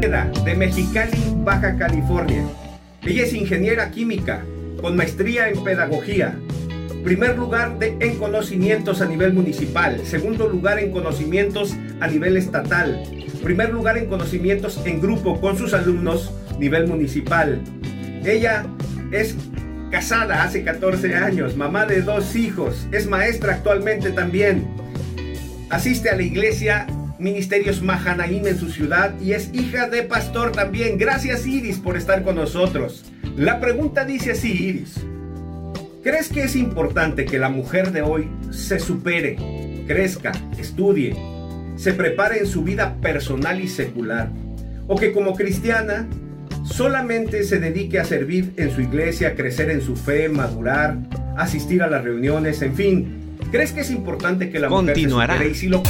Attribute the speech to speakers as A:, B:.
A: de Mexicali, Baja California. Ella es ingeniera química con maestría en pedagogía. Primer lugar de, en conocimientos a nivel municipal. Segundo lugar en conocimientos a nivel estatal. Primer lugar en conocimientos en grupo con sus alumnos nivel municipal. Ella es casada hace 14 años, mamá de dos hijos, es maestra actualmente también. Asiste a la iglesia Ministerios Mahanaim en su ciudad y es hija de pastor también. Gracias Iris por estar con nosotros. La pregunta dice así, Iris. ¿Crees que es importante que la mujer de hoy se supere, crezca, estudie, se prepare en su vida personal y secular? ¿O que como cristiana solamente se dedique a servir en su iglesia, crecer en su fe, madurar, asistir a las reuniones, en fin? ¿Crees que es importante que la mujer se supere y si lo